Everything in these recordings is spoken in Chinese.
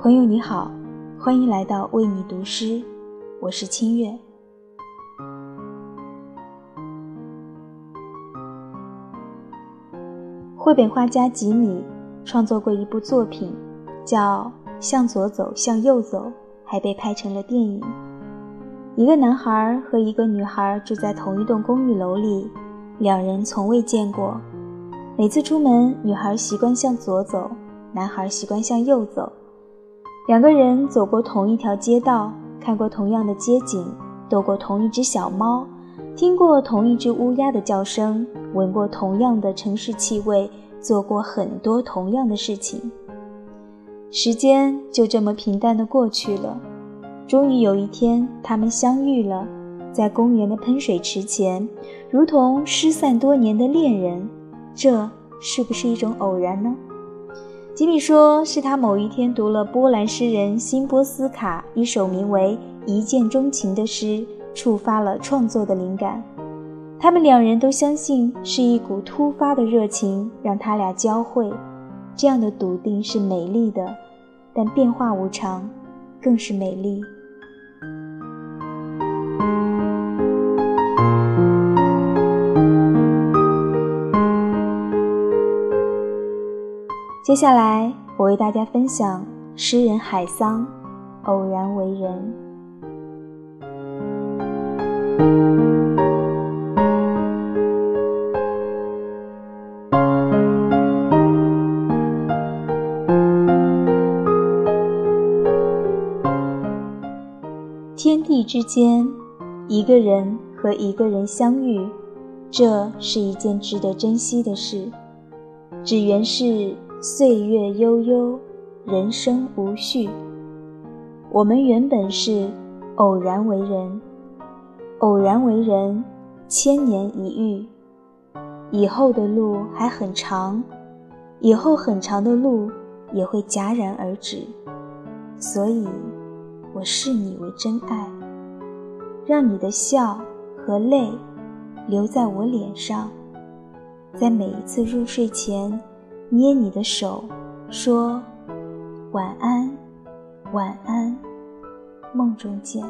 朋友你好，欢迎来到为你读诗，我是清月。绘本画家吉米创作过一部作品，叫《向左走，向右走》，还被拍成了电影。一个男孩和一个女孩住在同一栋公寓楼里，两人从未见过。每次出门，女孩习惯向左走，男孩习惯向右走。两个人走过同一条街道，看过同样的街景，逗过同一只小猫，听过同一只乌鸦的叫声，闻过同样的城市气味，做过很多同样的事情。时间就这么平淡地过去了。终于有一天，他们相遇了，在公园的喷水池前，如同失散多年的恋人。这是不是一种偶然呢？吉米说：“是他某一天读了波兰诗人辛波斯卡一首名为《一见钟情》的诗，触发了创作的灵感。他们两人都相信是一股突发的热情让他俩交汇。这样的笃定是美丽的，但变化无常，更是美丽。”接下来，我为大家分享诗人海桑《偶然为人》。天地之间，一个人和一个人相遇，这是一件值得珍惜的事。只缘是。岁月悠悠，人生无序。我们原本是偶然为人，偶然为人，千年一遇。以后的路还很长，以后很长的路也会戛然而止。所以，我视你为真爱，让你的笑和泪留在我脸上，在每一次入睡前。捏你的手，说晚安，晚安，梦中见。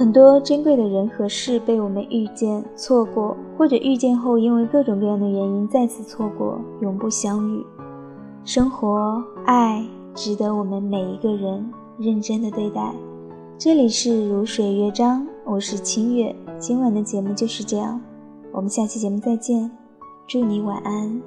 很多珍贵的人和事被我们遇见、错过，或者遇见后因为各种各样的原因再次错过，永不相遇。生活、爱值得我们每一个人认真的对待。这里是如水乐章，我是清月。今晚的节目就是这样，我们下期节目再见，祝你晚安。